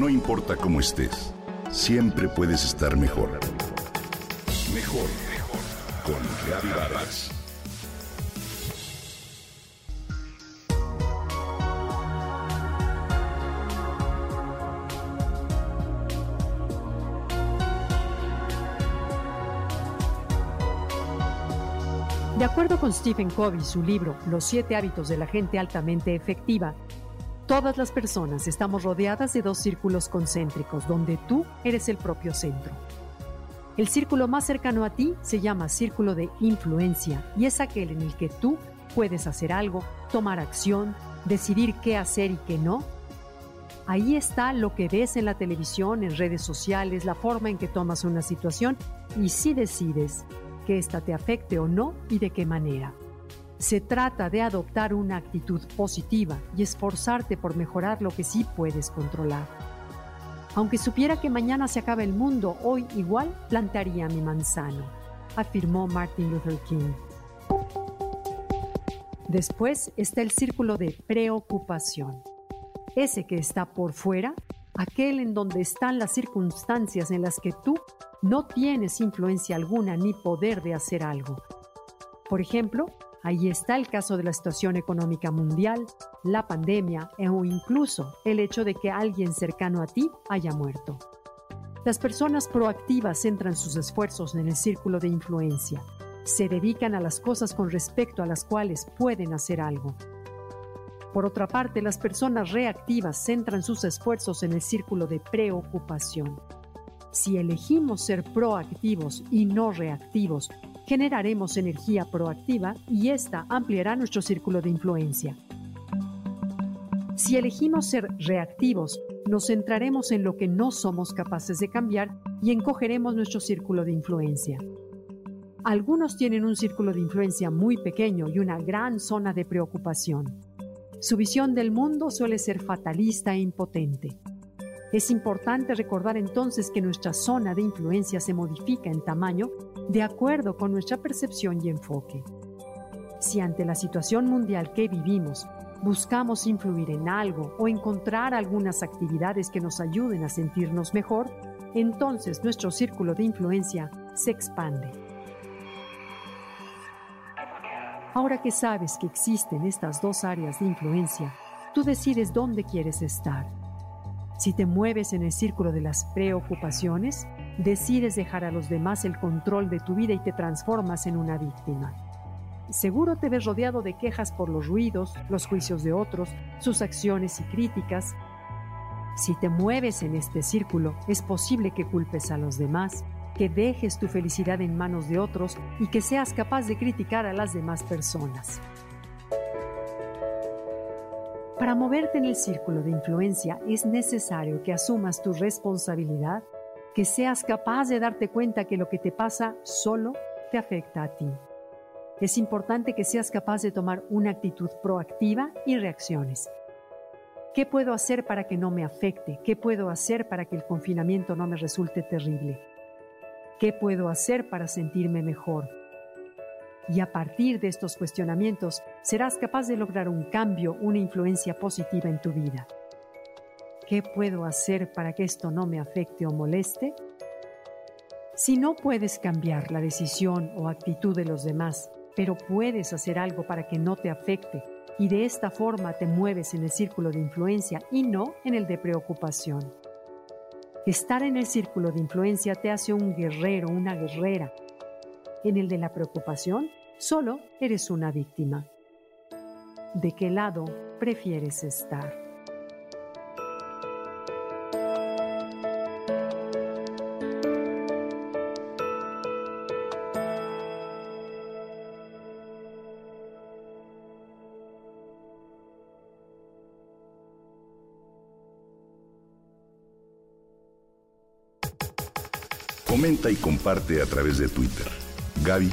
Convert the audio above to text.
No importa cómo estés, siempre puedes estar mejor. Mejor, mejor. Con Vargas. De acuerdo con Stephen Covey, su libro Los siete hábitos de la gente altamente efectiva, todas las personas estamos rodeadas de dos círculos concéntricos donde tú eres el propio centro. El círculo más cercano a ti se llama círculo de influencia y es aquel en el que tú puedes hacer algo, tomar acción, decidir qué hacer y qué no. Ahí está lo que ves en la televisión, en redes sociales, la forma en que tomas una situación y si decides que ésta te afecte o no y de qué manera. Se trata de adoptar una actitud positiva y esforzarte por mejorar lo que sí puedes controlar. Aunque supiera que mañana se acaba el mundo, hoy igual plantaría mi manzano, afirmó Martin Luther King. Después está el círculo de preocupación. Ese que está por fuera, aquel en donde están las circunstancias en las que tú no tienes influencia alguna ni poder de hacer algo. Por ejemplo, ahí está el caso de la situación económica mundial, la pandemia o incluso el hecho de que alguien cercano a ti haya muerto. Las personas proactivas centran sus esfuerzos en el círculo de influencia. Se dedican a las cosas con respecto a las cuales pueden hacer algo. Por otra parte, las personas reactivas centran sus esfuerzos en el círculo de preocupación. Si elegimos ser proactivos y no reactivos, generaremos energía proactiva y esta ampliará nuestro círculo de influencia. Si elegimos ser reactivos, nos centraremos en lo que no somos capaces de cambiar y encogeremos nuestro círculo de influencia. Algunos tienen un círculo de influencia muy pequeño y una gran zona de preocupación. Su visión del mundo suele ser fatalista e impotente. Es importante recordar entonces que nuestra zona de influencia se modifica en tamaño de acuerdo con nuestra percepción y enfoque. Si ante la situación mundial que vivimos buscamos influir en algo o encontrar algunas actividades que nos ayuden a sentirnos mejor, entonces nuestro círculo de influencia se expande. Ahora que sabes que existen estas dos áreas de influencia, tú decides dónde quieres estar si te mueves en el círculo de las preocupaciones, decides dejar a los demás el control de tu vida y te transformas en una víctima. Seguro te ves rodeado de quejas por los ruidos, los juicios de otros, sus acciones y críticas. Si te mueves en este círculo, es posible que culpes a los demás, que dejes tu felicidad en manos de otros y que seas capaz de criticar a las demás personas. Para moverte en el círculo de influencia es necesario que asumas tu responsabilidad, que seas capaz de darte cuenta que lo que te pasa solo te afecta a ti. Es importante que seas capaz de tomar una actitud proactiva y reacciones. ¿Qué puedo hacer para que no me afecte? ¿Qué puedo hacer para que el confinamiento no me resulte terrible? ¿Qué puedo hacer para sentirme mejor? Y a partir de estos cuestionamientos serás capaz de lograr un cambio, una influencia positiva en tu vida. ¿Qué puedo hacer para que esto no me afecte o moleste? Si no puedes cambiar la decisión o actitud de los demás, pero puedes hacer algo para que no te afecte y de esta forma te mueves en el círculo de influencia y no en el de preocupación. Estar en el círculo de influencia te hace un guerrero, una guerrera. En el de la preocupación Solo eres una víctima. ¿De qué lado prefieres estar? Comenta y comparte a través de Twitter. Gaby